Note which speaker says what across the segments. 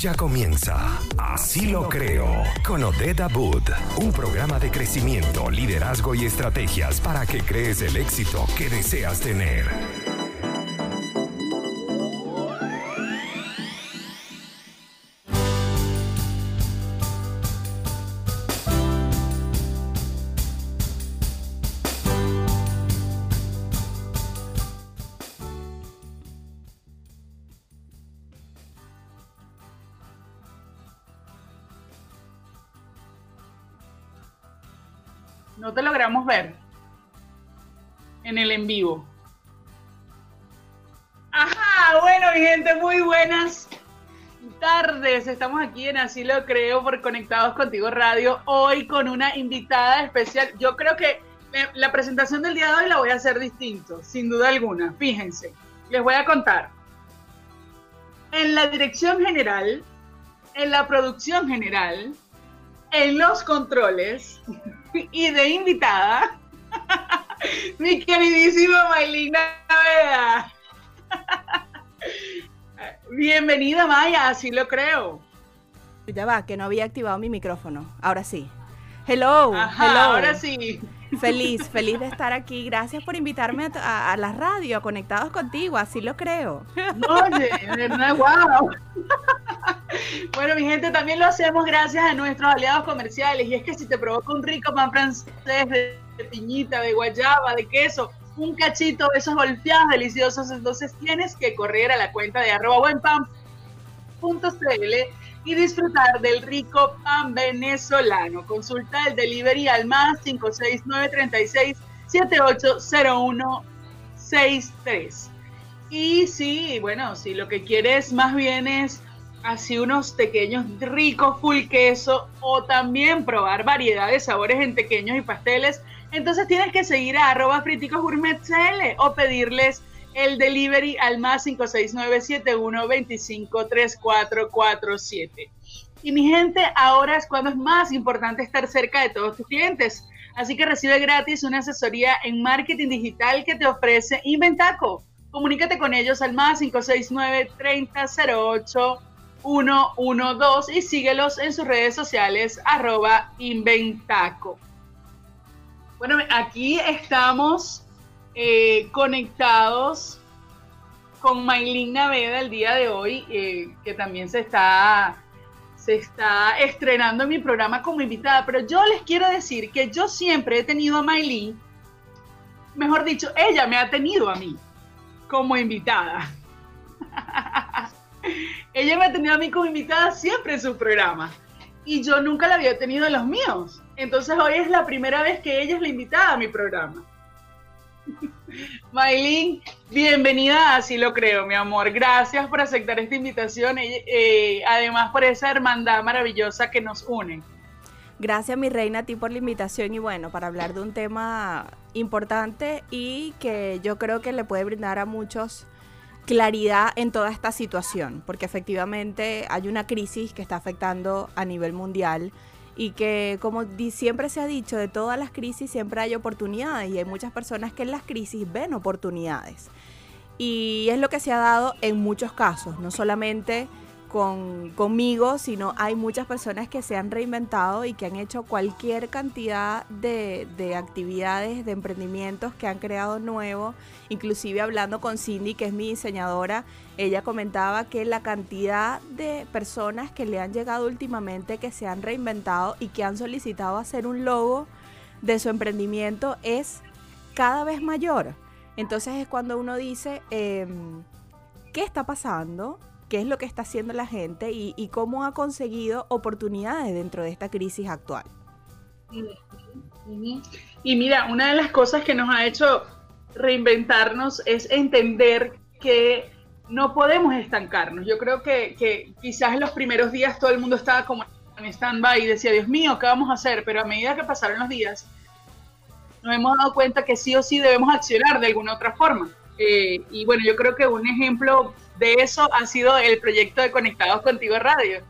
Speaker 1: Ya comienza Así lo creo con Odeda Boot, un programa de crecimiento, liderazgo y estrategias para que crees el éxito que deseas tener.
Speaker 2: Tardes. Estamos aquí en Así lo creo por Conectados Contigo Radio. Hoy con una invitada especial. Yo creo que la, la presentación del día de hoy la voy a hacer distinto, sin duda alguna. Fíjense, les voy a contar. En la dirección general, en la producción general, en los controles y de invitada, mi queridísima Maylina Naveda. Bienvenida Maya, así lo creo.
Speaker 3: Ya va, que no había activado mi micrófono. Ahora sí. Hello,
Speaker 2: Ajá,
Speaker 3: hello.
Speaker 2: ahora sí.
Speaker 3: Feliz, feliz de estar aquí. Gracias por invitarme a, a- a la radio, a Conectados Contigo, así lo creo.
Speaker 2: Oye, verdad, wow. Bueno, mi gente, también lo hacemos gracias a nuestros aliados comerciales. Y es que si te provoca un rico pan francés de, de piñita, de guayaba, de queso, un cachito de esos golpeados deliciosos, entonces tienes que correr a la cuenta de arroba buenpan.cl y disfrutar del rico pan venezolano. Consulta el delivery al más 56936 780163. Y sí, bueno, si lo que quieres más bien es así unos pequeños ricos full queso o también probar variedad de sabores en pequeños y pasteles, entonces tienes que seguir a arroba friticos gourmet CL o pedirles el delivery al más 569-7125-3447. Y mi gente, ahora es cuando es más importante estar cerca de todos tus clientes. Así que recibe gratis una asesoría en marketing digital que te ofrece Inventaco. Comunícate con ellos al más 569 3008 112 y síguelos en sus redes sociales arroba Inventaco. Bueno, aquí estamos eh, conectados con Maylin Naveda el día de hoy, eh, que también se está, se está estrenando en mi programa como invitada. Pero yo les quiero decir que yo siempre he tenido a Maylin, mejor dicho, ella me ha tenido a mí como invitada. ella me ha tenido a mí como invitada siempre en su programa y yo nunca la había tenido en los míos. Entonces hoy es la primera vez que ella es la invitada a mi programa. Maylin, bienvenida, así lo creo, mi amor. Gracias por aceptar esta invitación, eh, eh, además por esa hermandad maravillosa que nos une.
Speaker 3: Gracias, mi reina, a ti por la invitación y bueno, para hablar de un tema importante y que yo creo que le puede brindar a muchos claridad en toda esta situación, porque efectivamente hay una crisis que está afectando a nivel mundial y que como siempre se ha dicho, de todas las crisis siempre hay oportunidades y hay muchas personas que en las crisis ven oportunidades. Y es lo que se ha dado en muchos casos, no solamente con, conmigo, sino hay muchas personas que se han reinventado y que han hecho cualquier cantidad de, de actividades, de emprendimientos que han creado nuevos. Inclusive hablando con Cindy, que es mi diseñadora, ella comentaba que la cantidad de personas que le han llegado últimamente, que se han reinventado y que han solicitado hacer un logo de su emprendimiento es cada vez mayor. Entonces es cuando uno dice, em, ¿qué está pasando? ¿Qué es lo que está haciendo la gente? Y, cómo ha conseguido oportunidades dentro de esta crisis actual.
Speaker 2: Y mira, una de las cosas que nos ha hecho reinventarnos es entender que no podemos estancarnos. Yo creo que, que quizás en los primeros días todo el mundo estaba como en stand-by y decía, Dios mío, ¿qué vamos a hacer? Pero a medida que pasaron los días, nos hemos dado cuenta que sí o sí debemos accionar de alguna otra forma. Eh, y bueno, yo creo que un ejemplo de eso ha sido el proyecto de Conectados Contigo Radio,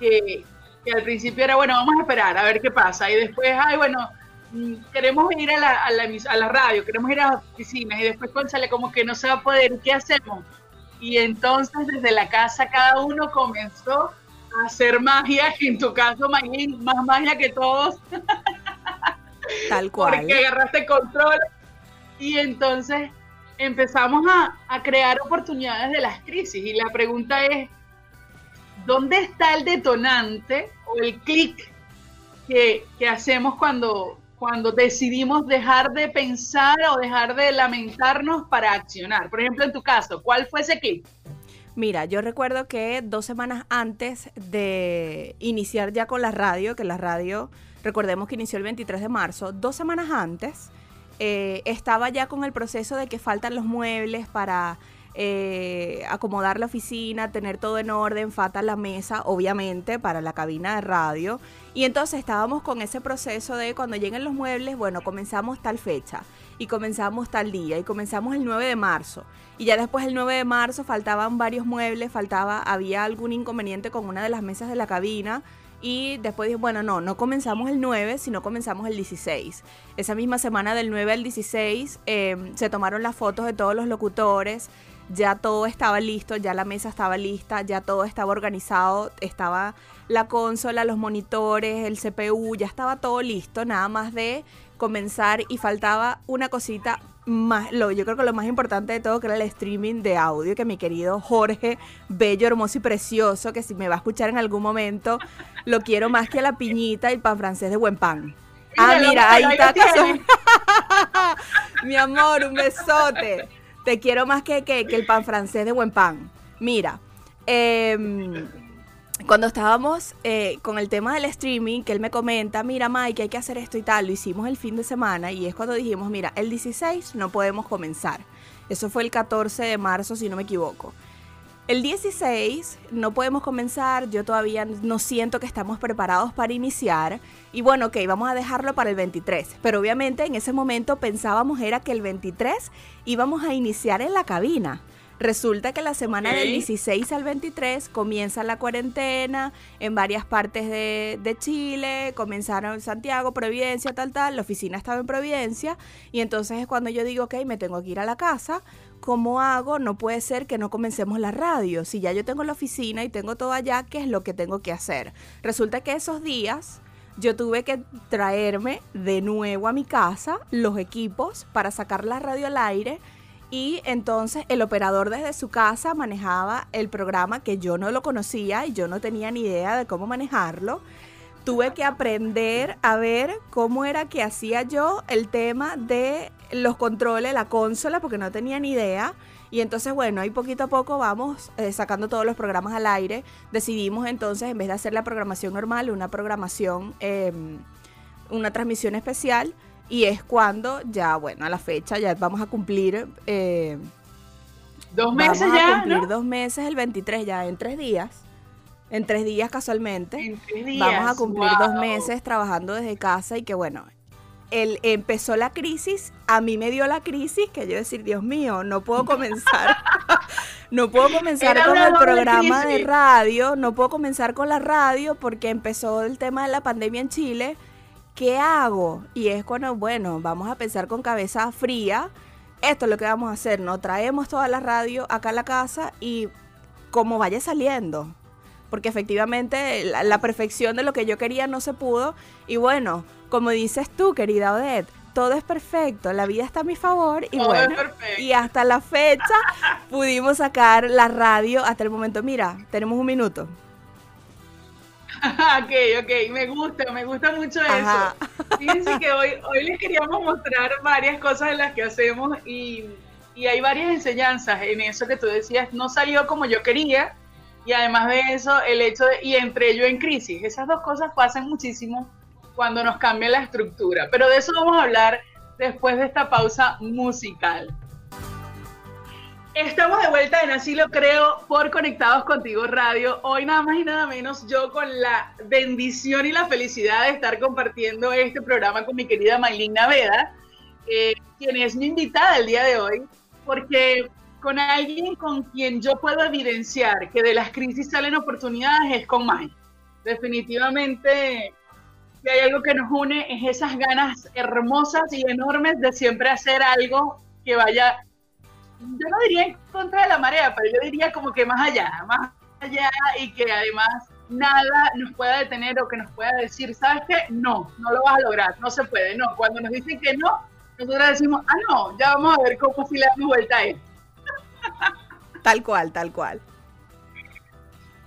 Speaker 2: que, que al principio era, bueno, vamos a esperar a ver qué pasa. Y después, ay, bueno, mm, queremos ir a la, a la, a la radio, queremos ir a las oficinas. Y después, sale como que no se va a poder, ¿qué hacemos? Y entonces desde la casa cada uno comenzó hacer magia, en tu caso, Maylin, más magia que todos.
Speaker 3: Tal cual.
Speaker 2: Porque agarraste control y entonces empezamos a, a crear oportunidades de las crisis. Y la pregunta es, ¿dónde está el detonante o el clic que, que, hacemos cuando, cuando decidimos dejar de pensar o dejar de lamentarnos para accionar? Por ejemplo, en tu caso, ¿cuál fue ese clic?
Speaker 3: Mira, yo recuerdo que dos semanas antes de iniciar ya con la radio, que la radio, recordemos que inició el 23 de marzo, dos semanas antes, eh, estaba ya con el proceso de que faltan los muebles para eh, acomodar la oficina, tener todo en orden, falta la mesa, obviamente, para la cabina de radio. Y entonces estábamos con ese proceso de cuando lleguen los muebles, bueno, comenzamos tal fecha y comenzamos tal día y comenzamos el 9 de marzo. Y ya después el 9 de marzo faltaban varios muebles, faltaba, había algún inconveniente con una de las mesas de la cabina. Y después dije, bueno, no, no comenzamos el 9, sino comenzamos el 16. Esa misma semana del 9 al 16 eh, se tomaron las fotos de todos los locutores, ya todo estaba listo, ya la mesa estaba lista, ya todo estaba organizado, estaba la consola, los monitores, el CPU, ya estaba todo listo, nada más de comenzar y faltaba una cosita más, lo, yo creo que lo más importante de todo que era el streaming de audio que mi querido Jorge, bello, hermoso y precioso, que si me va a escuchar en algún momento, lo quiero más que a la piñita y el pan francés de buen pan. Ah, mira, ahí está. mi amor, un besote. Te quiero más que, que, el pan francés de buen pan. Mira, eh, cuando estábamos eh, con el tema del streaming, que él me comenta, mira Mike, hay que hacer esto y tal, lo hicimos el fin de semana y es cuando dijimos, mira, el 16 no podemos comenzar. Eso fue el 14 de marzo, si no me equivoco. El 16 no podemos comenzar, yo todavía no siento que estamos preparados para iniciar y bueno, ok, vamos a dejarlo para el 23, pero obviamente en ese momento pensábamos era que el 23 íbamos a iniciar en la cabina. Resulta que la semana del 16 al 23 comienza la cuarentena en varias partes de, de, Chile, comenzaron en Santiago, Providencia, tal, tal, la oficina estaba en Providencia y entonces es cuando yo digo, ok, me tengo que ir a la casa, ¿cómo hago? No puede ser que no comencemos la radio, si ya yo tengo la oficina y tengo todo allá, ¿qué es lo que tengo que hacer? Resulta que esos días yo tuve que traerme de nuevo a mi casa los equipos para sacar la radio al aire y entonces el operador desde su casa manejaba el programa que yo no lo conocía y yo no tenía ni idea de cómo manejarlo. Tuve que aprender a ver cómo era que hacía yo el tema de los controles, la consola, porque no tenía ni idea. Y entonces, bueno, ahí poquito a poco vamos eh, sacando todos los programas al aire. Decidimos entonces, en vez de hacer la programación normal, una programación, em, una transmisión especial y es cuando ya, bueno, a la fecha ya vamos a cumplir... Eh,
Speaker 2: dos meses
Speaker 3: vamos
Speaker 2: ya.
Speaker 3: A cumplir dos meses el 23 ya, en tres días. En tres días casualmente.
Speaker 2: En tres días.
Speaker 3: Vamos a cumplir dos meses trabajando desde casa y que bueno, el, empezó la crisis, a mí me dio la crisis que yo decir, Dios mío, no puedo comenzar, no puedo comenzar con el programa de radio, no puedo comenzar con la radio porque empezó el tema de la pandemia en Chile ¿qué hago? Y es cuando, bueno, vamos a pensar con cabeza fría. Esto es lo que vamos a hacer, ¿no? Traemos toda la radio acá a la casa y como vaya saliendo. Porque efectivamente la, perfección de lo que yo quería no se pudo. Y bueno, como dices tú, querida Odette, todo es perfecto, la vida está a mi favor y bueno, y hasta la fecha pudimos sacar la radio hasta el momento. Mira, tenemos un minuto.
Speaker 2: ok, ok, me gusta, me gusta mucho eso. Fíjense que hoy, hoy les queríamos mostrar varias cosas de las que hacemos y, y, hay varias enseñanzas en eso que tú decías, no salió como yo quería y además de eso, el hecho de, y entre yo en crisis, esas dos cosas pasan muchísimo cuando nos cambia la estructura, pero de eso vamos a hablar después de esta pausa musical. Estamos de vuelta en Así lo creo por Conectados Contigo Radio. Hoy nada más y nada menos yo con la bendición y la felicidad de estar compartiendo este programa con mi querida Maylin Naveda, eh, quien es mi invitada el día de hoy, porque con alguien con quien yo puedo evidenciar que de las crisis salen oportunidades es con May. Definitivamente, si hay algo que nos une es esas ganas hermosas y enormes de siempre hacer algo que vaya yo no diría en contra de la marea, pero yo diría como que más allá, más allá y que además nada nos pueda detener o que nos pueda decir, ¿sabes qué? No, no lo vas a lograr, no se puede, no. Cuando nos dicen que no, nosotros decimos, ah, no, ya vamos a ver cómo si le damos vuelta a él.
Speaker 3: Tal cual, tal cual.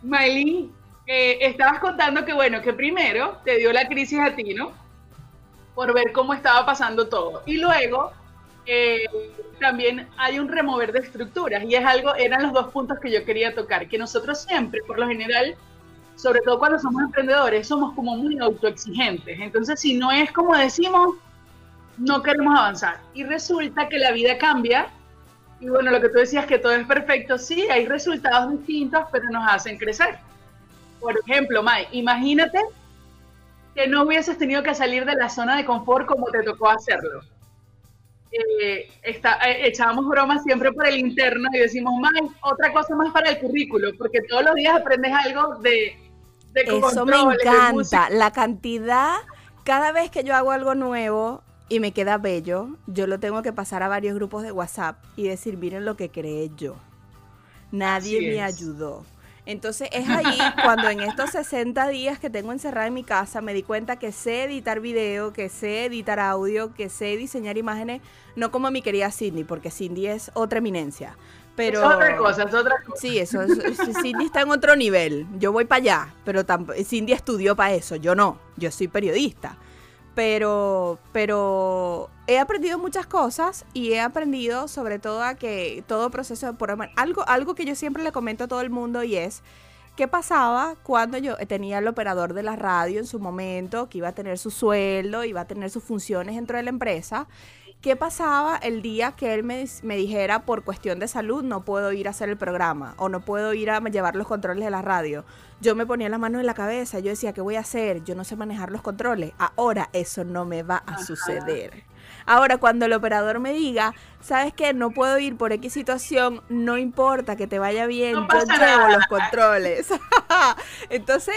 Speaker 2: Maylin, eh, estabas contando que, bueno, que primero te dio la crisis a ti, ¿no? Por ver cómo estaba pasando todo. Y luego eh, también hay un remover de estructuras y es algo, eran los dos puntos que yo quería tocar, que nosotros siempre, por lo general, sobre todo cuando somos emprendedores, somos como muy autoexigentes. Entonces, si no es como decimos, no queremos avanzar. Y resulta que la vida cambia. Y bueno, lo que tú decías que todo es perfecto, sí, hay resultados distintos, pero nos hacen crecer. Por ejemplo, Mai, imagínate que no hubieses tenido que salir de la zona de confort como te tocó hacerlo. Eh, está, eh, echábamos bromas siempre por el interno y decimos, Mai, otra cosa más para el currículo, porque todos los días aprendes algo de... de
Speaker 3: Eso me encanta, la cantidad, cada vez que yo hago algo nuevo, y me queda bello, yo lo tengo que pasar a varios grupos de WhatsApp y decir, miren lo que creé yo. Nadie me ayudó. Entonces es ahí cuando en estos 60 días que tengo encerrada en mi casa me di cuenta que sé editar video, que sé editar audio, que sé diseñar imágenes, no como mi querida Cindy, porque Cindy es otra eminencia. Pero,
Speaker 2: es otra cosa, es otra cosa.
Speaker 3: Sí, eso, Cindy está en otro nivel. Yo voy para allá, pero Cindy estudió para eso, yo no, yo soy periodista pero, pero he aprendido muchas cosas y he aprendido sobre todo a que todo proceso de programa, algo, algo que yo siempre le comento a todo el mundo y es qué pasaba cuando yo tenía el operador de la radio en su momento, que iba a tener su sueldo, iba a tener sus funciones dentro de la empresa ¿Qué pasaba el día que él me, dijera por cuestión de salud no puedo ir a hacer el programa o no puedo ir a llevar los controles de la radio? Yo me ponía las manos en la cabeza, yo decía, ¿qué voy a hacer? Yo no sé manejar los controles. Ahora eso no me va a suceder. Ahora, cuando el operador me diga, ¿sabes qué? No puedo ir por X situación, no importa que te vaya bien, yo llevo los controles. Entonces,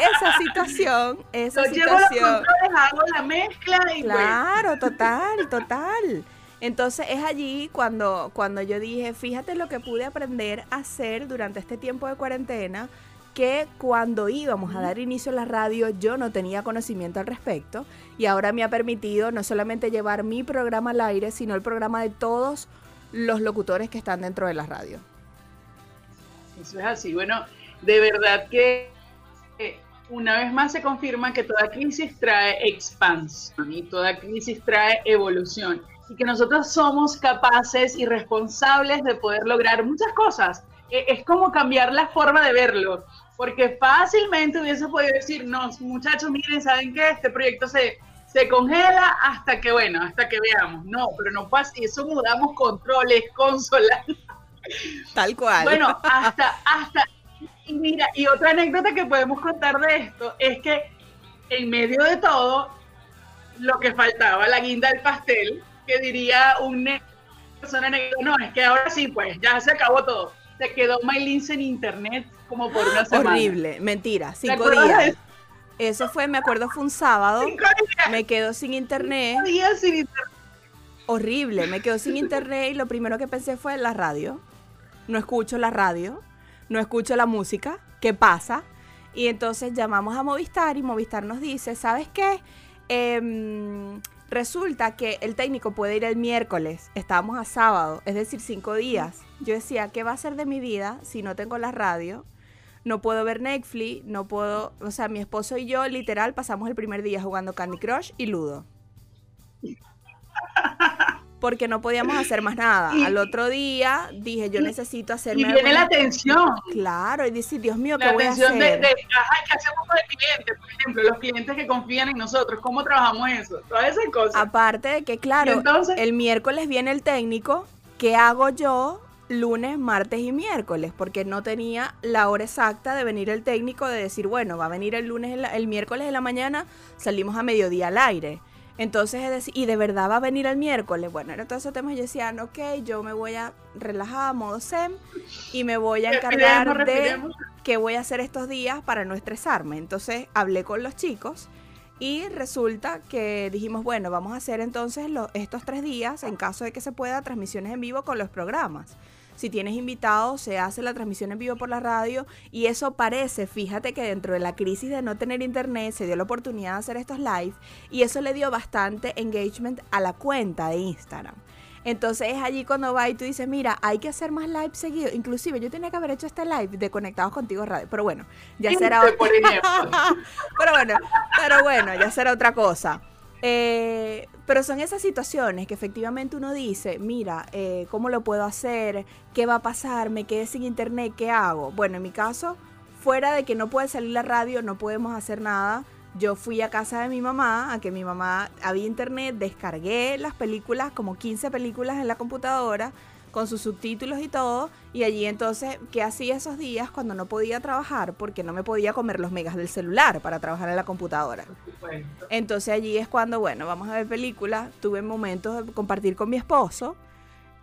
Speaker 3: esa situación, esa situación.
Speaker 2: hago la mezcla y
Speaker 3: pues Claro, total, total. Entonces es allí cuando, cuando yo dije, fíjate lo que pude aprender a hacer durante este tiempo de cuarentena, que cuando íbamos a dar inicio a la radio yo no tenía conocimiento al respecto y ahora me ha permitido no solamente llevar mi programa al aire, sino el programa de todos los locutores que están dentro de la radio.
Speaker 2: Eso es así. Bueno, de verdad que una vez más se confirma que toda crisis trae expansión y toda crisis trae evolución y que nosotros somos capaces y responsables de poder lograr muchas cosas. E, es como cambiar la forma de verlo, porque fácilmente hubiese podido decir, no, muchachos, miren, ¿saben qué? Este proyecto se, se congela hasta que, bueno, hasta que veamos. No, pero no pasa, eso mudamos controles, consolas.
Speaker 3: Tal cual.
Speaker 2: Bueno, hasta, hasta y mira, y otra anécdota que podemos contar de esto es que en medio de todo, lo que faltaba, la guinda del pastel, que diría una persona negra, no, es que ahora sí, pues ya se acabó todo. Se quedó MyLinks en internet como por una semana.
Speaker 3: Horrible, mentira, cinco días. Eso fue, me acuerdo, fue un sábado. Me quedo sin internet.
Speaker 2: Cinco días sin internet.
Speaker 3: Horrible, me quedo sin internet y lo primero que pensé fue la radio. No escucho la radio no escucho la música, ¿qué pasa? Y entonces llamamos a Movistar y Movistar nos dice, ¿sabes qué? Em, resulta que el técnico puede ir el miércoles, estábamos a sábado, es decir, cinco días. Yo decía, ¿qué va a ser de mi vida si no tengo la radio? No puedo ver Netflix, no puedo, o sea, mi esposo y yo literal pasamos el primer día jugando Candy Crush y Ludo porque no podíamos hacer más nada. Al otro día dije, yo necesito hacerme...
Speaker 2: Y viene la atención.
Speaker 3: Claro, y dice, Dios mío, ¿qué voy a hacer?
Speaker 2: De, de, ajá, ¿qué hacemos con el cliente? Por ejemplo, los clientes que confían en nosotros, ¿cómo trabajamos eso? Todas esas cosas.
Speaker 3: Aparte de que, claro, el miércoles viene el técnico, ¿qué hago yo? lunes, martes y miércoles, porque no tenía la hora exacta de venir el técnico, de decir, bueno, va a venir el lunes, el miércoles de la mañana, salimos a mediodía al aire. Entonces, es decir, y de verdad va a venir el miércoles. Bueno, era todo ese tema. Yo decía, ok, yo me voy a relajar, modo Zen, y me voy a encargar de qué voy a hacer estos días para no estresarme. Entonces, hablé con los chicos y resulta que dijimos, bueno, vamos a hacer entonces estos tres días, en caso de que se pueda, transmisiones en vivo con los programas. Si tienes invitados, se hace la transmisión en vivo por la radio y eso parece, fíjate que dentro de la crisis de no tener internet se dio la oportunidad de hacer estos live y eso le dio bastante engagement a la cuenta de Instagram. Entonces es allí cuando va y tú dices, mira, hay que hacer más live seguido. Inclusive yo tenía que haber hecho este live de Conectados Contigo Radio. Pero bueno, ya será otra pero bueno, pero bueno, ya será otra cosa. Eh, pero son esas situaciones que efectivamente uno dice, mira, eh, ¿cómo lo puedo hacer? ¿Qué va a pasar? ¿Me quedé sin internet? ¿Qué hago? Bueno, en mi caso, fuera de que no puede salir la radio, no podemos hacer nada yo fui a casa de mi mamá, a que mi mamá había internet, descargué las películas, como 15 películas en la computadora, con sus subtítulos y todo, y allí entonces, ¿qué hacía esos días cuando no podía trabajar? Porque no me podía comer los megas del celular para trabajar en la computadora. Entonces allí es cuando, bueno, vamos a ver películas, tuve momentos de compartir con mi esposo,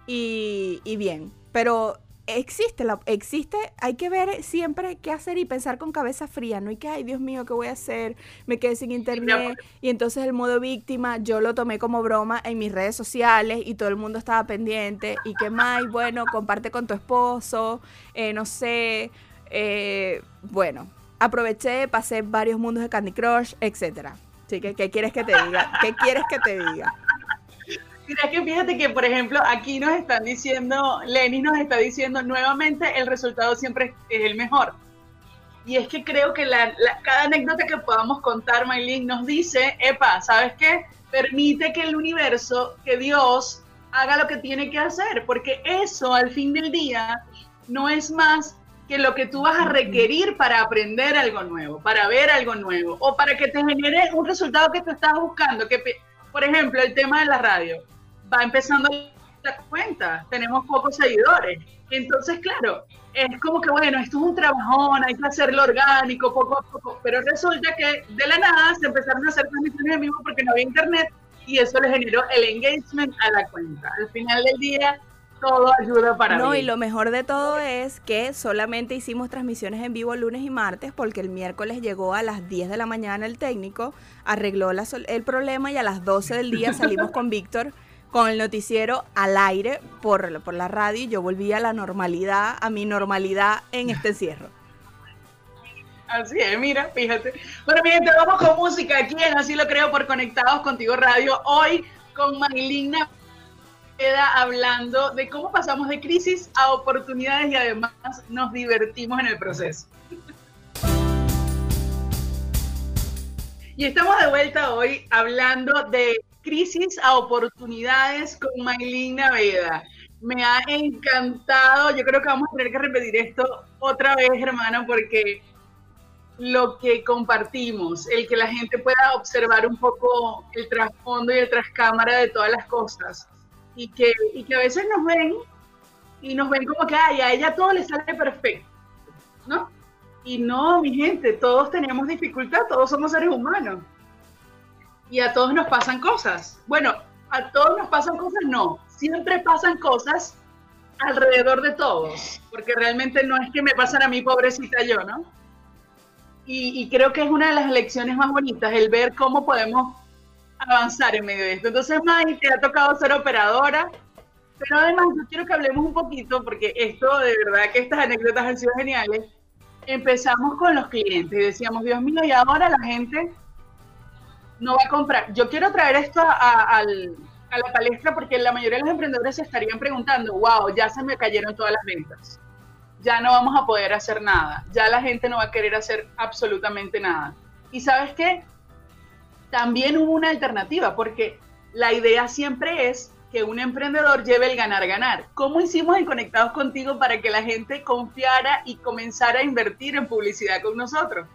Speaker 3: y, y bien, pero existe, la, existe, hay que ver siempre qué hacer y pensar con cabeza fría, no hay que, ay Dios mío, ¿qué voy a hacer? Me quedé sin internet y entonces el modo víctima yo lo tomé como broma en mis redes sociales y todo el mundo estaba pendiente y qué más, bueno, comparte con tu esposo, eh, no sé, eh, bueno, aproveché, pasé varios mundos de Candy Crush, etcétera. Así que, ¿qué quieres que te diga? ¿Qué quieres que te diga?
Speaker 2: Mira que fíjate que, por ejemplo, aquí nos están diciendo, Lenny nos está diciendo nuevamente, el resultado siempre es el mejor. Y es que creo que la, cada anécdota que podamos contar, Maylin, nos dice, epa, ¿sabes qué? Permite que el universo, que Dios haga lo que tiene que hacer, porque eso al fin del día no es más que lo que tú vas a requerir para aprender algo nuevo, para ver algo nuevo, o para que te genere un resultado que tú estás buscando. Que, por ejemplo, el tema de la radio va empezando la cuenta, tenemos pocos seguidores. Entonces, claro, es como que, bueno, esto es un trabajón, hay que hacerlo orgánico, poco a poco, pero resulta que de la nada se empezaron a hacer transmisiones en vivo porque no había internet y eso le generó el engagement a la cuenta. Al final del día, todo ayuda para
Speaker 3: No, y lo mejor de todo es que solamente hicimos transmisiones en vivo lunes y martes porque el miércoles llegó a las 10 de la mañana el técnico, arregló el problema y a las 12 del día salimos con Víctor con el noticiero al aire por, por la radio y yo volví a la normalidad, a mi normalidad en este encierro.
Speaker 2: Así es, mira, fíjate. Bueno, mi gente, vamos con música aquí en Así lo creo por Conectados Contigo Radio. Hoy con Maylina queda hablando de cómo pasamos de crisis a oportunidades y además nos divertimos en el proceso. Y estamos de vuelta hoy hablando de crisis a oportunidades con Maylin Naveda. Me ha encantado, yo creo que vamos a tener que repetir esto otra vez, hermano, porque lo que compartimos, el que la gente pueda observar un poco el trasfondo y el trascámara de todas las cosas, y que, y que a veces nos ven y nos ven como que Ay, a ella todo le sale perfecto, ¿no? Y no, mi gente, todos tenemos dificultad, todos somos seres humanos y a todos nos pasan cosas. Bueno, a todos nos pasan cosas, no. Siempre pasan cosas alrededor de todos, porque realmente no es que me pasan a mí, pobrecita yo, ¿no? Y, creo que es una de las lecciones más bonitas, el ver cómo podemos avanzar en medio de esto. Entonces, May, te ha tocado ser operadora, pero además yo quiero que hablemos un poquito, porque esto, de verdad que estas anécdotas han sido geniales. Empezamos con los clientes y decíamos, Dios mío, y ahora la gente no va a comprar. Yo quiero traer esto a, la palestra porque la mayoría de los emprendedores se estarían preguntando, wow, ya se me cayeron todas las ventas. Ya no vamos a poder hacer nada. Ya la gente no va a querer hacer absolutamente nada. Y sabes qué? También hubo una alternativa porque la idea siempre es que un emprendedor lleve el ganar-ganar. ¿Cómo hicimos en Conectados contigo para que la gente confiara y comenzara a invertir en publicidad con nosotros?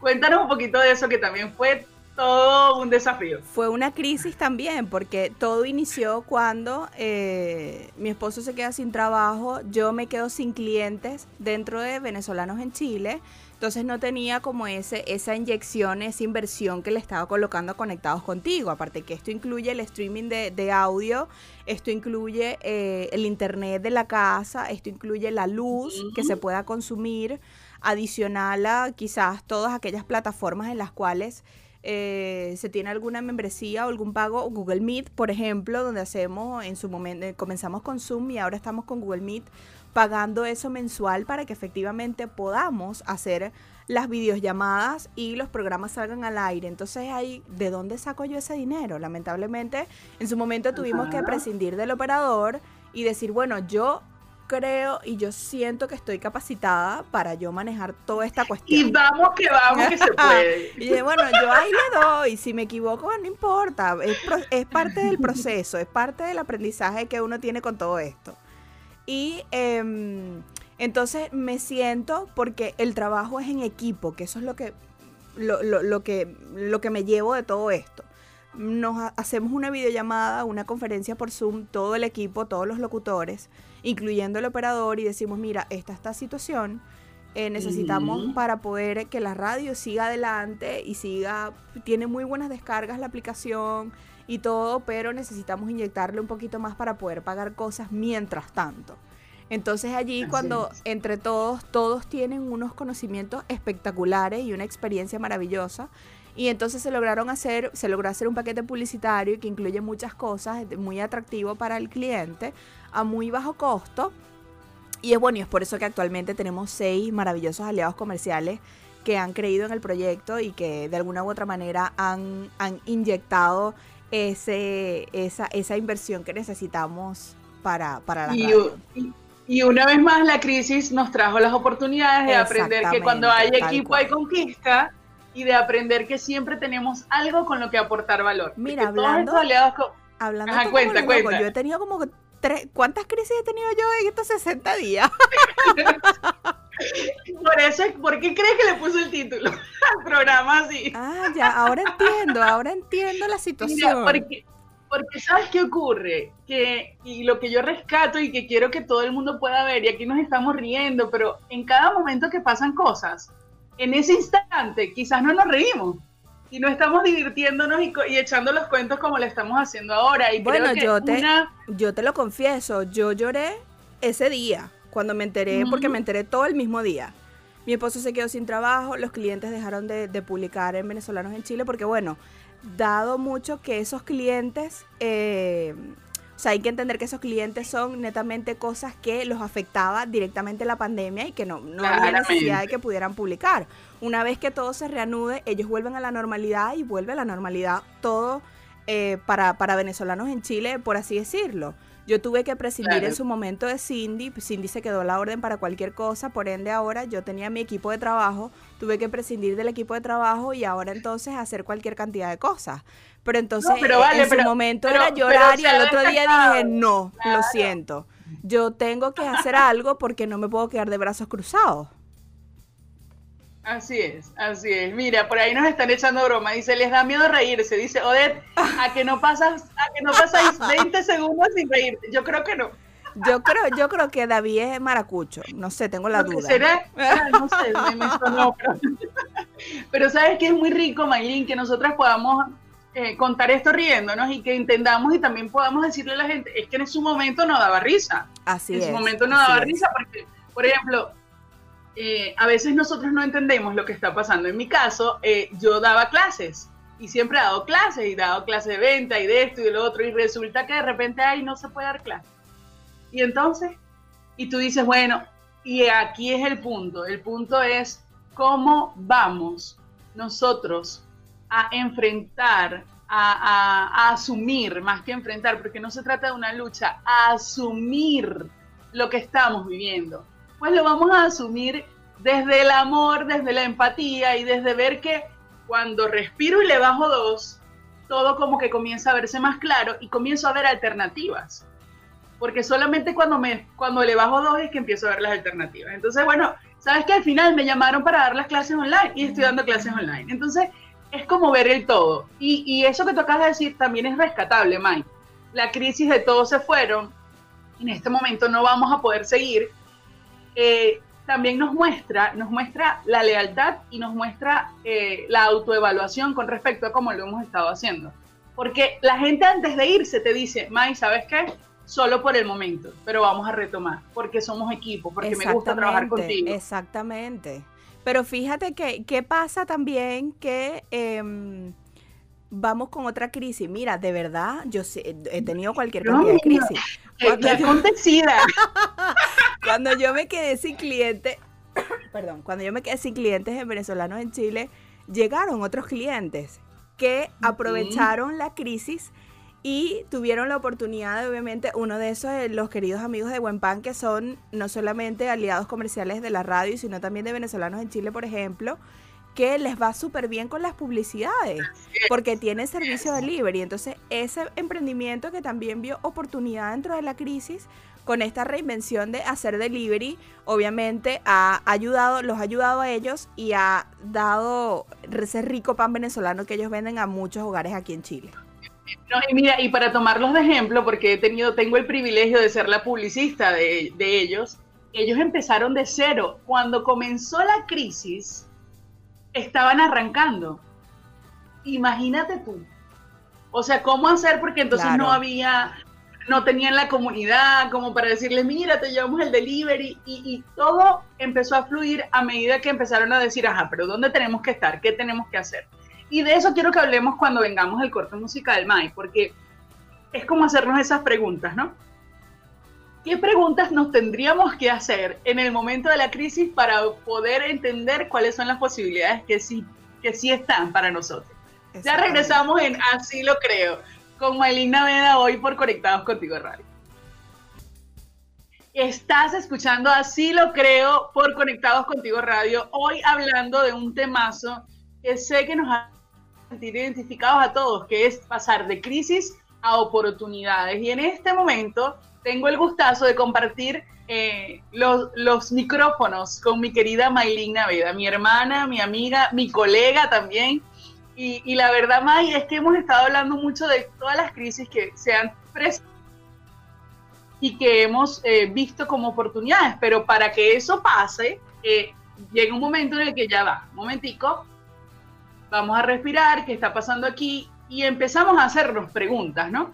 Speaker 2: Cuéntanos un poquito de eso que también fue todo un desafío.
Speaker 3: Fue una crisis también, porque todo inició cuando eh, mi esposo se queda sin trabajo, yo me quedo sin clientes dentro de venezolanos en Chile. Entonces no tenía como ese, esa inyección, esa inversión que le estaba colocando conectados contigo. Aparte que esto incluye el streaming de, audio, esto incluye eh, el internet de la casa, esto incluye la luz que se pueda consumir, adicional a quizás todas aquellas plataformas en las cuales eh, se tiene alguna membresía o algún pago, Google Meet, por ejemplo, donde hacemos en su momento, eh, comenzamos con Zoom y ahora estamos con Google Meet pagando eso mensual para que efectivamente podamos hacer las videollamadas y los programas salgan al aire. Entonces ahí, ¿de dónde saco yo ese dinero? Lamentablemente, en su momento tuvimos que prescindir del operador y decir, bueno, yo creo y yo siento que estoy capacitada para yo manejar toda esta cuestión.
Speaker 2: Y vamos que vamos que se puede.
Speaker 3: y bueno, yo ahí le doy, si me equivoco no importa, es, es parte del proceso, es parte del aprendizaje que uno tiene con todo esto. Y eh, entonces me siento porque el trabajo es en equipo, que eso es lo que, lo, que, lo que me llevo de todo esto. Nos hacemos una videollamada, una conferencia por Zoom, todo el equipo, todos los locutores, incluyendo el operador, y decimos, mira, esta esta situación, eh, necesitamos para poder que la radio siga adelante y siga, tiene muy buenas descargas la aplicación y todo, pero necesitamos inyectarle un poquito más para poder pagar cosas mientras tanto. Entonces allí cuando entre todos, todos tienen unos conocimientos espectaculares y una experiencia maravillosa. Y entonces se lograron hacer, se logró hacer un paquete publicitario que incluye muchas cosas, muy atractivo para el cliente, a muy bajo costo. Y es bueno, y es por eso que actualmente tenemos seis maravillosos aliados comerciales que han creído en el proyecto y que de alguna u otra manera han, han inyectado ese, esa, esa inversión que necesitamos para, para la radio.
Speaker 2: Y una vez más la crisis nos trajo las oportunidades de aprender que cuando hay equipo hay conquista y de aprender que siempre tenemos algo con lo que aportar valor.
Speaker 3: Mira, hablando, aliados hablando Ajá, cuenta, cuenta. yo he tenido como tres, ¿cuántas crisis he tenido yo en estos 60 días?
Speaker 2: Por eso, ¿por qué crees que le puso el título al programa así?
Speaker 3: Ah, ya, ahora entiendo, ahora entiendo la situación.
Speaker 2: porque porque ¿sabes qué ocurre? Que, y lo que yo rescato y que quiero que todo el mundo pueda ver, y aquí nos estamos riendo, pero en cada momento que pasan cosas, en ese instante quizás no nos reímos y no estamos divirtiéndonos y, echando los cuentos como lo estamos haciendo ahora. Y
Speaker 3: bueno, yo, te, yo te lo confieso, yo lloré ese día, cuando me enteré, porque me enteré todo el mismo día. Mi esposo se quedó sin trabajo, los clientes dejaron de, de publicar en venezolanos en Chile, porque bueno, dado mucho que esos clientes, eh, o sea, hay que entender que esos clientes son netamente cosas que los afectaba directamente la pandemia y que no, no había necesidad de que pudieran publicar. Una vez que todo se reanude, ellos vuelven a la normalidad y vuelve a la normalidad todo eh, para, para venezolanos en Chile, por así decirlo. Yo tuve que prescindir en su momento de Cindy, Cindy se quedó la orden para cualquier cosa, por ende ahora yo tenía mi equipo de trabajo, tuve que prescindir del equipo de trabajo y ahora entonces hacer cualquier cantidad de cosas. Pero entonces en su momento era llorar y al otro día dije, no, lo siento, yo tengo que hacer algo porque no me puedo quedar de brazos cruzados.
Speaker 2: Así es, así es. Mira, por ahí nos están echando broma. Dice, les da miedo reírse. Dice, Odette, a que no pasas, a que no pasáis 20 segundos sin reírte. Yo creo que no.
Speaker 3: Yo creo, yo creo que David es maracucho. No sé, tengo la duda.
Speaker 2: ¿Será? Ah, no sé, me, sonó. Pero, sabes que es muy rico, Maylin, que nosotras podamos eh, contar esto riéndonos y que entendamos y también podamos decirle a la gente, es que en su momento no daba risa.
Speaker 3: Así
Speaker 2: es.
Speaker 3: En
Speaker 2: su momento no daba risa porque, por ejemplo, eh, a veces nosotros no entendemos lo que está pasando. En mi caso, eh, yo daba clases y siempre he dado clases y he dado clases de venta y de esto y de lo otro y resulta que de repente, ahí no se puede dar clase. Y entonces, y tú dices, bueno, y aquí es el punto. El punto es cómo vamos nosotros a enfrentar, a, asumir, más que enfrentar, porque no se trata de una lucha, a asumir lo que estamos viviendo pues lo vamos a asumir desde el amor, desde la empatía y desde ver que cuando respiro y le bajo dos, todo como que comienza a verse más claro y comienzo a ver alternativas. Porque solamente cuando, me, cuando le bajo dos es que empiezo a ver las alternativas. Entonces, bueno, sabes que al final me llamaron para dar las clases online y estoy dando clases online. Entonces, es como ver el todo. Y, y eso que tocas decir también es rescatable, Mike. La crisis de todos se fueron. En este momento no vamos a poder seguir, eh, también nos muestra, nos muestra la lealtad y nos muestra eh, la autoevaluación con respecto a cómo lo hemos estado haciendo. Porque la gente antes de irse te dice, May, ¿sabes qué? Solo por el momento, pero vamos a retomar, porque somos equipo, porque me gusta trabajar contigo.
Speaker 3: Exactamente. Pero fíjate que, ¿qué pasa también que... Em, vamos con otra crisis. Mira, de verdad, yo he tenido cualquier cantidad de crisis.
Speaker 2: Cuando acontecida.
Speaker 3: cuando yo me quedé sin cliente, perdón, cuando yo me quedé sin clientes en venezolanos en Chile, llegaron otros clientes que aprovecharon la crisis y tuvieron la oportunidad de, obviamente, uno de esos, eh, los queridos amigos de Buen Pan, que son no solamente aliados comerciales de la radio, sino también de venezolanos en Chile, por ejemplo, que les va súper bien con las publicidades, porque tiene servicio delivery. Entonces, ese emprendimiento que también vio oportunidad dentro de la crisis, con esta reinvención de hacer delivery, obviamente ha ayudado, los ha ayudado a ellos y ha dado ese rico pan venezolano que ellos venden a muchos hogares aquí en Chile.
Speaker 2: No, y mira, y para tomarlos de ejemplo, porque he tenido, tengo el privilegio de ser la publicista de, de ellos, ellos empezaron de cero. Cuando comenzó la crisis, estaban arrancando. Imagínate tú. O sea, ¿cómo hacer? Porque entonces no había, no tenían la comunidad como para decirles, mira, te llevamos el delivery. Y, y, todo empezó a fluir a medida que empezaron a decir, ajá, pero ¿dónde tenemos que estar? ¿Qué tenemos que hacer? Y de eso quiero que hablemos cuando vengamos al corte musical, Mai, porque es como hacernos esas preguntas, ¿no? ¿Qué preguntas nos tendríamos que hacer en el momento de la crisis para poder entender cuáles son las posibilidades que sí, que sí están para nosotros? Ya regresamos en Así lo creo, con Maylina Veda hoy por Conectados Contigo Radio. Estás escuchando Así lo creo por Conectados Contigo Radio, hoy hablando de un temazo que sé que nos ha sentir identificados a todos, que es pasar de crisis a oportunidades. Y en este momento tengo el gustazo de compartir eh, los, los, micrófonos con mi querida Maylin Naveda, mi hermana, mi amiga, mi colega también. Y, y, la verdad, May, es que hemos estado hablando mucho de todas las crisis que se han presentado y que hemos eh, visto como oportunidades, pero para que eso pase, eh, llega un momento en el que ya va, un momentico, vamos a respirar, ¿qué está pasando aquí? Y empezamos a hacernos preguntas, ¿no?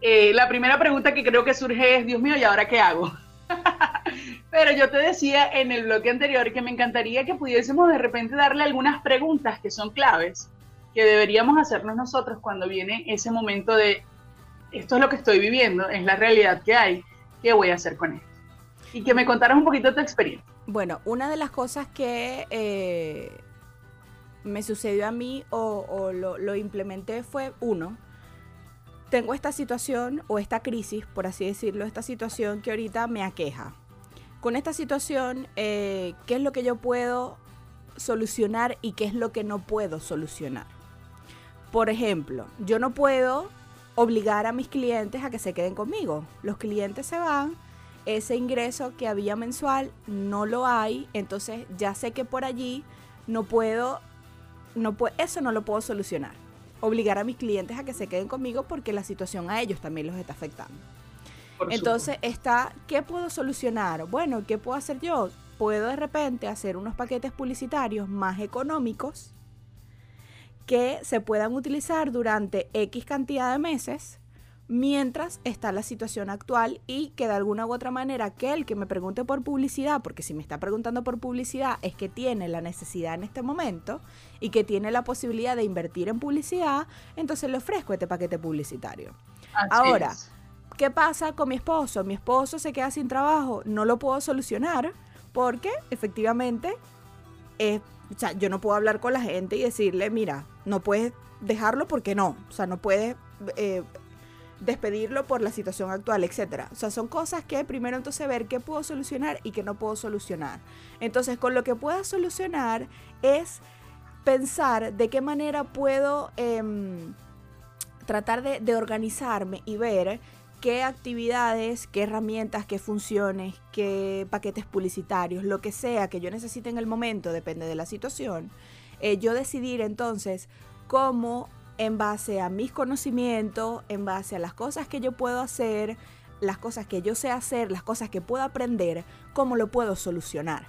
Speaker 2: Eh, la primera pregunta que creo que surge es, Dios mío, ¿y ahora qué hago? Pero yo te decía en el bloque anterior que me encantaría que pudiésemos de repente darle algunas preguntas que son claves, que deberíamos hacernos nosotros cuando viene ese momento de, esto es lo que estoy viviendo, es la realidad que hay, ¿qué voy a hacer con esto? Y que me contaras un poquito tu experiencia.
Speaker 3: Bueno, una de las cosas que eh, me sucedió a mí o, lo, implementé fue uno, tengo esta situación o esta crisis, por así decirlo, esta situación que ahorita me aqueja. Con esta situación, eh, ¿qué es lo que yo puedo solucionar y qué es lo que no puedo solucionar? Por ejemplo, yo no puedo obligar a mis clientes a que se queden conmigo. Los clientes se van, ese ingreso que había mensual no lo hay, entonces ya sé que por allí no puedo no eso no lo puedo solucionar. Obligar a mis clientes a que se queden conmigo porque la situación a ellos también los está afectando. Entonces está, ¿qué puedo solucionar? Bueno, ¿qué puedo hacer yo? Puedo de repente hacer unos paquetes publicitarios más económicos que se puedan utilizar durante X cantidad de meses mientras está la situación actual y que de alguna u otra manera aquel que me pregunte por publicidad, porque si me está preguntando por publicidad es que tiene la necesidad en este momento y que tiene la posibilidad de invertir en publicidad, entonces le ofrezco este paquete publicitario. Ahora, ¿qué pasa con mi esposo? Mi esposo se queda sin trabajo, no lo puedo solucionar porque efectivamente yo no puedo hablar con la gente y decirle, mira, no puedes dejarlo porque no, o sea, no puedes... Eh, despedirlo por la situación actual, etcétera. O sea, son cosas que primero entonces ver qué puedo solucionar y qué no puedo solucionar. Entonces, con lo que pueda solucionar es pensar de qué manera puedo em, tratar de, organizarme y ver qué actividades, qué herramientas, qué funciones, qué paquetes publicitarios, lo que sea que yo necesite en el momento, depende de la situación, eh, yo decidir entonces cómo en base a mis conocimientos, en base a las cosas que yo puedo hacer, las cosas que yo sé hacer, las cosas que puedo aprender, cómo lo puedo solucionar.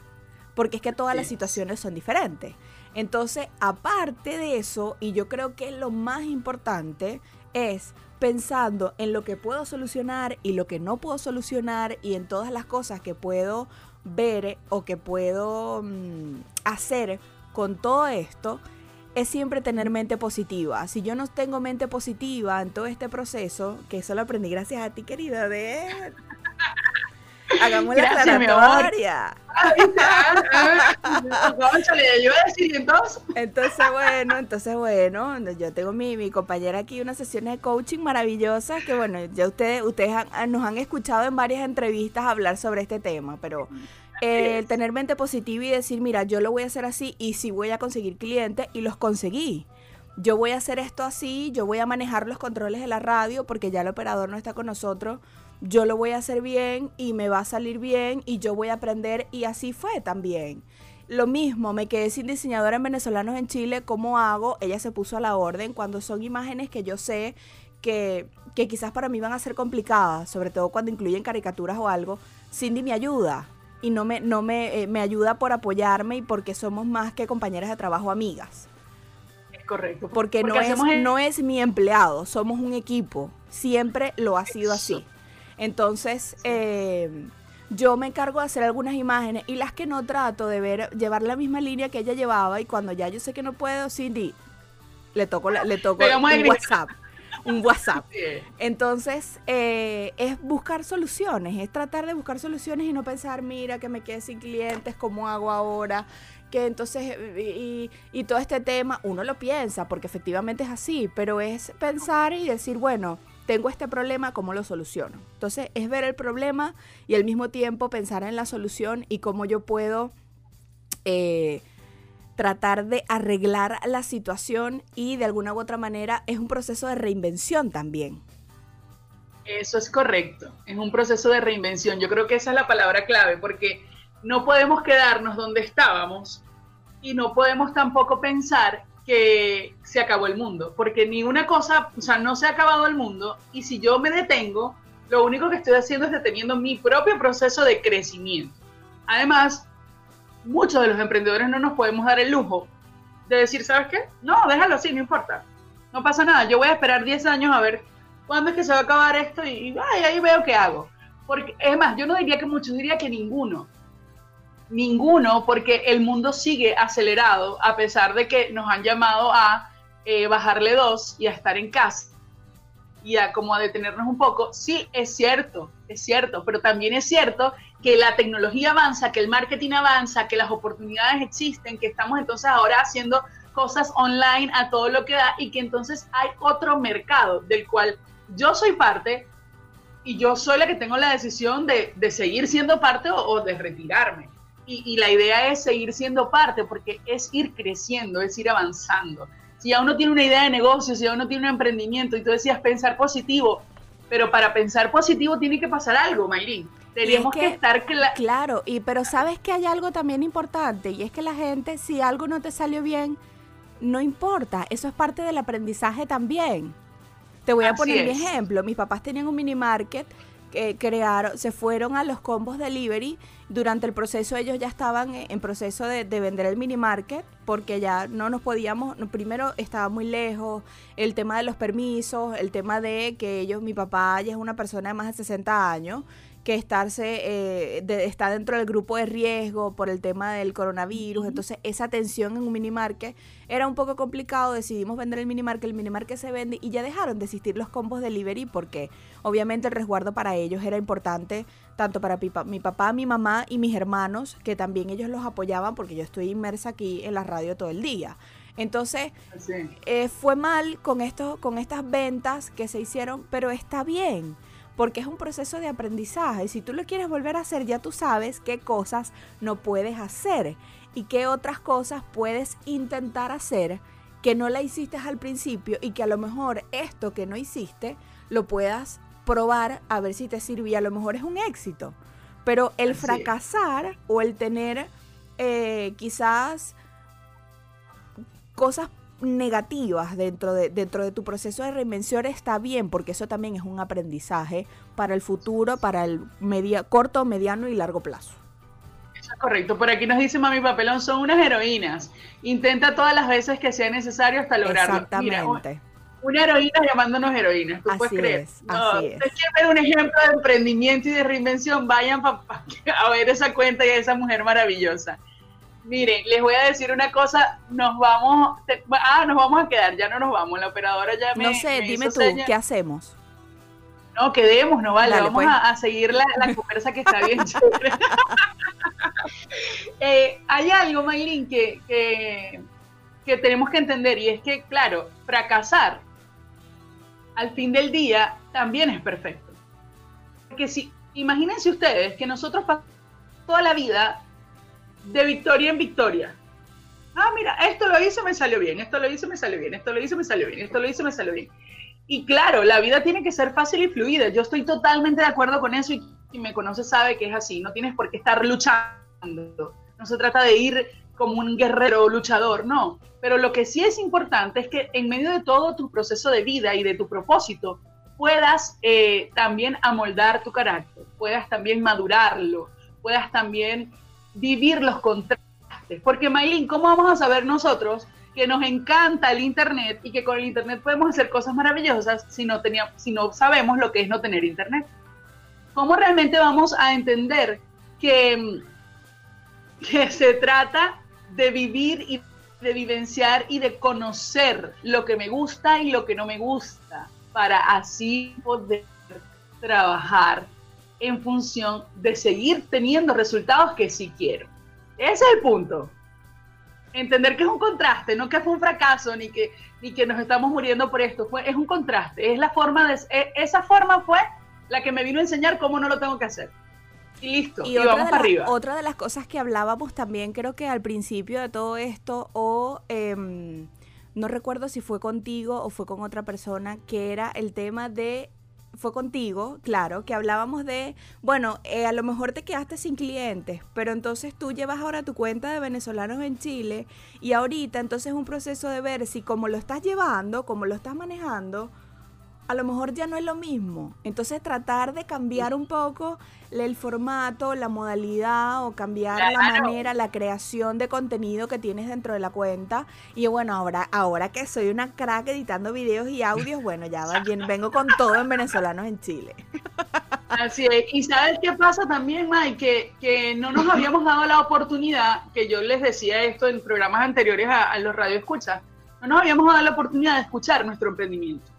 Speaker 3: Porque es que todas las situaciones son diferentes. Entonces, aparte de eso, y yo creo que lo más importante es pensando en lo que puedo solucionar y lo que no puedo solucionar y en todas las cosas que puedo ver o que puedo mm, hacer con todo esto, es siempre tener mente positiva. Si yo no tengo mente positiva en todo este proceso, que eso lo aprendí gracias a ti, querida, de Hagamos la aclaratoria. Entonces, bueno, entonces, bueno, yo tengo mi, mi compañera aquí unas sesiones de coaching maravillosas que, bueno, ya ustedes, ustedes nos han escuchado en varias entrevistas hablar sobre este tema, pero el tener mente positiva y decir, mira, yo lo voy a hacer así y si voy a conseguir clientes y los conseguí. Yo voy a hacer esto así, yo voy a manejar los controles de la radio porque ya el operador no está con nosotros yo lo voy a hacer bien y me va a salir bien y yo voy a aprender y así fue también. Lo mismo, me quedé sin diseñadora en venezolanos en Chile, ¿cómo hago? Ella se puso a la orden cuando son imágenes que yo sé que, que quizás para mí van a ser complicadas, sobre todo cuando incluyen caricaturas o algo. Cindy me ayuda y no me, no me, eh, me ayuda por apoyarme y porque somos más que compañeras de trabajo amigas.
Speaker 2: Es correcto.
Speaker 3: Porque, no, es, no es mi empleado, somos un equipo. Siempre lo ha sido así. Entonces, eh, yo me encargo de hacer algunas imágenes y las que no trato de ver, llevar la misma línea que ella llevaba y cuando ya yo sé que no puedo, Cindy, le toco, le toco un WhatsApp. Un WhatsApp. Entonces, eh, es buscar soluciones, es tratar de buscar soluciones y no pensar, mira, que me quedé sin clientes, ¿cómo hago ahora? que entonces, y, y, todo este tema, uno lo piensa, porque efectivamente es así, pero es pensar y decir, bueno, tengo este problema, ¿cómo lo soluciono? Entonces es ver el problema y al mismo tiempo pensar en la solución y cómo yo puedo eh, tratar de arreglar la situación y de alguna u otra manera es un proceso de reinvención también.
Speaker 2: Eso es correcto, es un proceso de reinvención. Yo creo que esa es la palabra clave porque no podemos quedarnos donde estábamos y no podemos tampoco pensar que se acabó el mundo, porque ni una cosa, o sea, no se ha acabado el mundo y si yo me detengo, lo único que estoy haciendo es deteniendo mi propio proceso de crecimiento. Además, muchos de los emprendedores no nos podemos dar el lujo de decir, ¿sabes qué? No, déjalo así, no importa. No pasa nada, yo voy a esperar 10 años a ver cuándo es que se va a acabar esto y ahí veo qué hago. Porque, es más, yo no diría que muchos, diría que ninguno ninguno, porque el mundo sigue acelerado, a pesar de que nos han llamado a eh, bajarle dos y a estar en casa y a como a detenernos un poco. Sí, es cierto, es cierto, pero también es cierto que la tecnología avanza, que el marketing avanza, que las oportunidades existen, que estamos entonces ahora haciendo cosas online a todo lo que da y que entonces hay otro mercado del cual yo soy parte y yo soy la que tengo la decisión de, seguir siendo parte o de retirarme. Y, la idea es seguir siendo parte, porque es ir creciendo, es ir avanzando. Si ya uno tiene una idea de negocio, si ya uno tiene un emprendimiento, y tú decías pensar positivo, pero para pensar positivo tiene que pasar algo, Mayrin. Tenemos que, estar
Speaker 3: claro. y pero sabes que hay algo también importante y es que la gente si algo no te salió bien no importa, eso es parte del aprendizaje también. Te voy a poner mi ejemplo, mis papás tenían un mini market crearon, se fueron a los combos delivery. Durante el proceso ellos ya estaban en proceso de, vender el mini market porque ya no nos podíamos, primero estaba muy lejos, el tema de los permisos, el tema de que ellos, mi papá ya es una persona de más de 60 años que estarse, eh, está dentro del grupo de riesgo por el tema del coronavirus. Entonces, esa atención en un mini market era un poco complicado. Decidimos vender el mini market, el mini market se vende y ya dejaron de existir los combos delivery porque obviamente el resguardo para ellos era importante, tanto para mi, papá, mi mamá y mis hermanos, que también ellos los apoyaban porque yo estoy inmersa aquí en la radio todo el día. Entonces, eh, fue mal con, esto, con estas ventas que se hicieron, pero está bien porque es un proceso de aprendizaje. Si tú lo quieres volver a hacer, ya tú sabes qué cosas no puedes hacer y qué otras cosas puedes intentar hacer que no la hiciste al principio y que a lo mejor esto que no hiciste lo puedas probar a ver si te sirve y a lo mejor es un éxito. Pero el fracasar o el tener eh, quizás cosas negativas dentro de, dentro de tu proceso de reinvención está bien, porque eso también es un aprendizaje para el futuro, para el media, corto, mediano y largo plazo.
Speaker 2: Eso es correcto. Por aquí nos dice Mami Papelón, son unas heroínas. Intenta todas las veces que sea necesario hasta lograrlo.
Speaker 3: Exactamente.
Speaker 2: una heroína llamándonos heroínas, ¿tú puedes creer? así es. ver un ejemplo de emprendimiento y de reinvención, vayan a ver esa cuenta y a esa mujer maravillosa. Miren, les voy a decir una cosa, nos vamos, ah, nos vamos a quedar, ya no nos vamos, la operadora ya me
Speaker 3: No sé, dime tú, ¿qué hacemos?
Speaker 2: No, quedemos, no vale, vamos pues. a, seguir la, conversa que está bien chévere. Eh, hay algo, Maylin, que, que, que tenemos que entender y es que, claro, fracasar al fin del día también es perfecto. Porque si, imagínense ustedes que nosotros pasamos toda la vida de victoria en victoria. Ah, mira, esto lo hice, me salió bien, esto lo hice, me salió bien, esto lo hice, me salió bien, esto lo hice, me salió bien. Y claro, la vida tiene que ser fácil y fluida. Yo estoy totalmente de acuerdo con eso y quien me conoce sabe que es así. No tienes por qué estar luchando. No se trata de ir como un guerrero luchador, no. Pero lo que sí es importante es que en medio de todo tu proceso de vida y de tu propósito, puedas eh, también amoldar tu carácter, puedas también madurarlo, puedas también vivir los contrastes. Porque, Maylin, ¿cómo vamos a saber nosotros que nos encanta el Internet y que con el Internet podemos hacer cosas maravillosas si no, teníamos, si no sabemos lo que es no tener Internet? ¿Cómo realmente vamos a entender que, que se trata de vivir y de vivenciar y de conocer lo que me gusta y lo que no me gusta para así poder trabajar en función de seguir teniendo resultados que sí quiero. Ese es el punto. Entender que es un contraste, no que fue un fracaso ni que, ni que nos estamos muriendo por esto, fue, es un contraste, es la forma de, e, esa forma fue la que me vino a enseñar cómo no lo tengo que hacer. Y listo, y, vamos para arriba.
Speaker 3: Otra de las cosas que hablábamos también, creo que al principio de todo esto, o em, no recuerdo si fue contigo o fue con otra persona, que era el tema de fue contigo, claro, que hablábamos de, bueno, eh, a lo mejor te quedaste sin clientes, pero entonces tú llevas ahora tu cuenta de venezolanos en Chile y ahorita entonces es un proceso de ver si como lo estás llevando, como lo estás manejando, a lo mejor ya no es lo mismo. Entonces tratar de cambiar un poco el formato, la modalidad o cambiar la manera, la creación de contenido que tienes dentro de la cuenta. Y bueno, ahora, ahora que soy una crack editando videos y audios, bueno, ya vengo con todo en venezolanos en Chile.
Speaker 2: Así es. Y sabes qué pasa también, Mike, que, que no nos habíamos dado la oportunidad, que yo les decía esto en programas anteriores a, a los radioescuchas, no nos habíamos dado la oportunidad de escuchar nuestro emprendimiento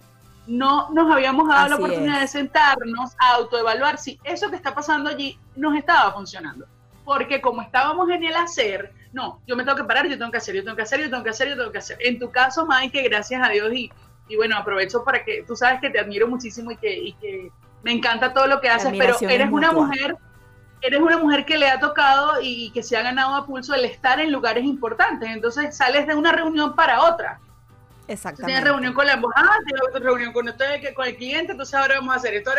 Speaker 2: no nos habíamos dado la oportunidad de sentarnos a autoevaluar si eso que está pasando allí nos estaba funcionando. Porque como estábamos en el hacer, no, yo me tengo que parar, yo tengo que hacer, yo tengo que hacer, yo tengo que hacer, yo tengo que hacer. En tu caso, Mike, gracias a Dios y, y bueno, aprovecho para que tú sabes que te admiro muchísimo y que, y que me encanta todo lo que haces, pero eres una mujer, eres una mujer que le ha tocado y que se ha ganado a pulso el estar en lugares importantes. Entonces sales de una reunión para otra
Speaker 3: Exactamente.
Speaker 2: Tienes reunión con la embajada, tienes reunión con, con el cliente, entonces ahora vamos a hacer esto.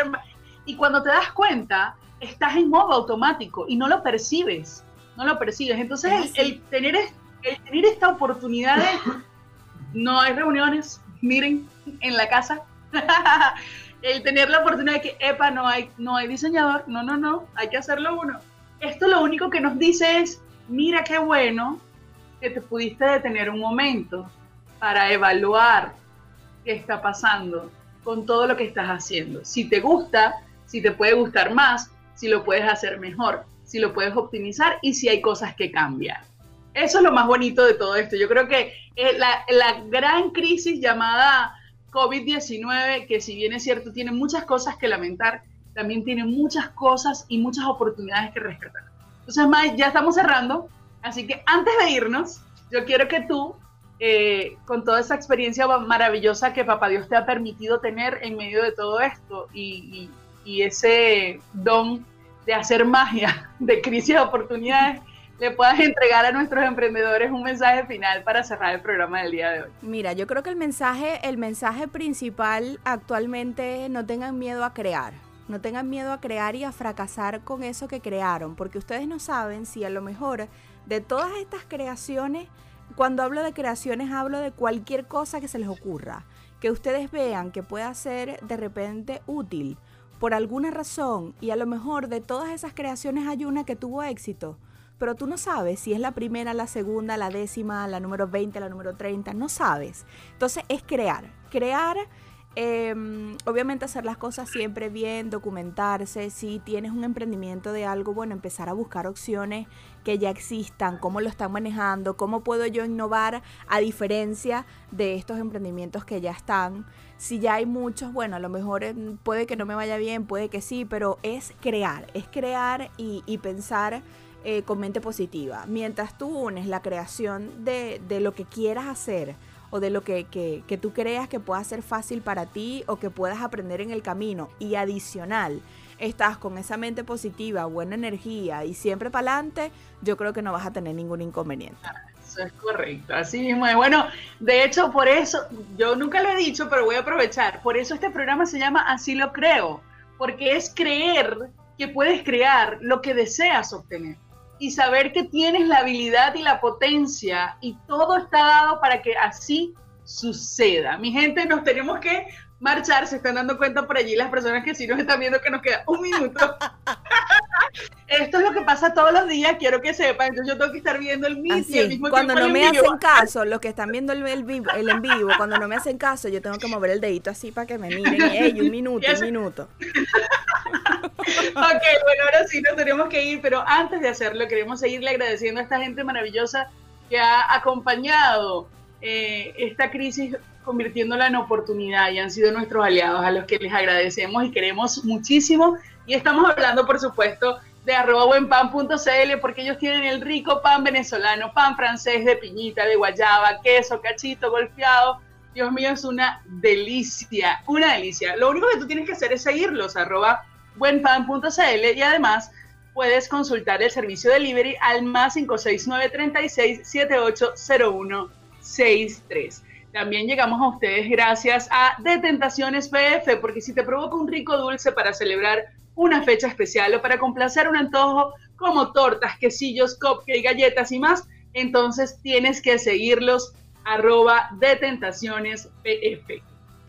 Speaker 2: Y cuando te das cuenta, estás en modo automático y no lo percibes, no lo percibes. Entonces el, tener, el tener esta oportunidad de, no hay reuniones, miren, en la casa, el tener la oportunidad de que, epa, no hay, no hay diseñador, no, no, no, hay que hacerlo uno. Esto lo único que nos dice es, mira qué bueno que te pudiste detener un momento, para evaluar qué está pasando con todo lo que estás haciendo. Si te gusta, si te puede gustar más, si lo puedes hacer mejor, si lo puedes optimizar y si hay cosas que cambiar. Eso es lo más bonito de todo esto. Yo creo que la, gran crisis llamada COVID-19, que si bien es cierto, tiene muchas cosas que lamentar, también tiene muchas cosas y muchas oportunidades que rescatar. Entonces, Mike, ya estamos cerrando, así que antes de irnos, yo quiero que tú eh, con toda esa experiencia maravillosa que Papá Dios te ha permitido tener en medio de todo esto y, ese don de hacer magia de crisis de oportunidades, le puedas entregar a nuestros emprendedores un mensaje final para cerrar el programa del día de hoy.
Speaker 3: Mira, yo creo que el mensaje, el mensaje principal actualmente no tengan miedo a crear. No tengan miedo a crear y a fracasar con eso que crearon, porque ustedes no saben si a lo mejor de todas estas creaciones cuando hablo de creaciones hablo de cualquier cosa que se les ocurra, que ustedes vean que pueda ser de repente útil por alguna razón y a lo mejor de todas esas creaciones hay una que tuvo éxito, pero tú no sabes si es la primera, la segunda, la décima, la número 20, la número 30, no sabes. Entonces es crear, crear Em, obviamente hacer las cosas siempre bien, documentarse. Si tienes un emprendimiento de algo, bueno, empezar a buscar opciones que ya existan, cómo lo están manejando, cómo puedo yo innovar a diferencia de estos emprendimientos que ya están. Si ya hay muchos, bueno, a lo mejor em, puede que no me vaya bien, puede que sí, pero es crear, es crear y, pensar eh, con mente positiva. Mientras tú unes la creación de, de lo que quieras hacer, o de lo que, que, tú creas que pueda ser fácil para ti o que puedas aprender en el camino. Y adicional, estás con esa mente positiva, buena energía y siempre para adelante, yo creo que no vas a tener ningún inconveniente.
Speaker 2: Eso es correcto, así mismo es. Bueno, de hecho, por eso, yo nunca lo he dicho, pero voy a aprovechar. Por eso este programa se llama Así lo creo, porque es creer que puedes crear lo que deseas obtener y saber que tienes la habilidad y la potencia y todo está dado para que así suceda. Mi gente, nos tenemos que marchar, se están dando cuenta por allí las personas que sí nos están viendo que nos queda un minuto. Esto es lo que pasa todos los días, quiero que sepan. Entonces yo tengo que estar viendo el mismo y
Speaker 3: mismo Cuando no me hacen caso, los que están viendo el, el, vivo, el en vivo, cuando no me hacen caso, yo tengo que mover el dedito así para que me miren. Y, un minuto, un minuto.
Speaker 2: ok, bueno, ahora sí nos tenemos que ir, pero antes de hacerlo, queremos seguirle agradeciendo a esta gente maravillosa que ha acompañado eh, esta crisis convirtiéndola en oportunidad y han sido nuestros aliados a los que les agradecemos y queremos muchísimo. Y estamos hablando, por supuesto, de arroba buenpan.cl porque ellos tienen el rico pan venezolano, pan francés de piñita, de guayaba, queso, cachito, golpeado. Dios mío, es una delicia, una delicia. Lo único que tú tienes que hacer es seguirlos, arroba buenpan.cl y además puedes consultar el servicio delivery al más 569 36 780163. También llegamos a ustedes gracias a Detentaciones PF, porque si te provoca un rico dulce para celebrar una fecha especial o para complacer un antojo como tortas, quesillos, cupcake, galletas y más, entonces tienes que seguirlos arroba Detentaciones PF.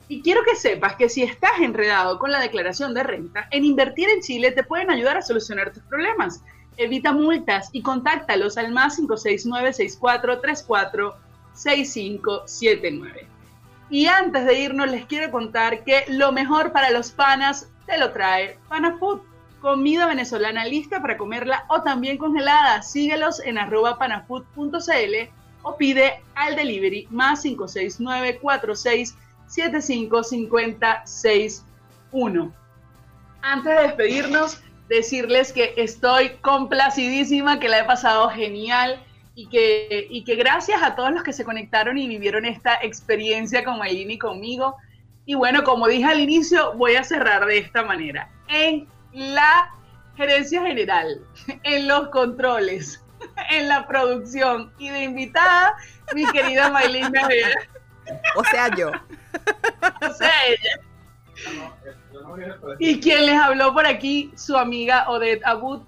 Speaker 2: Y quiero que sepas que si estás enredado con la declaración de renta, en Invertir en Chile te pueden ayudar a solucionar tus problemas. Evita multas y contáctalos al más 569 6434 6579. Y antes de irnos, les quiero contar que lo mejor para los panas te lo trae Panafood. Comida venezolana lista para comerla o también congelada. Síguelos en arroba panafood.cl o pide al delivery más 569 46 755061. Antes de despedirnos, decirles que estoy complacidísima, que la he pasado genial y que, y que gracias a todos los que se conectaron y vivieron esta experiencia con Maylin y conmigo. Y bueno, como dije al inicio, voy a cerrar de esta manera. En la gerencia general, en los controles, en la producción y de invitada, mi querida Maylin
Speaker 3: O sea, yo.
Speaker 2: O sea, ella. Y quien les habló por aquí, su amiga Odette Abud,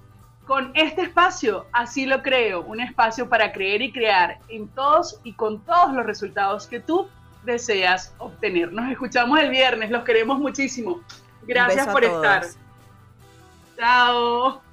Speaker 2: con este espacio, así lo creo, un espacio para creer y crear en todos y con todos los resultados que tú deseas obtener. Nos escuchamos el viernes, los queremos muchísimo. Gracias por estar. Chao.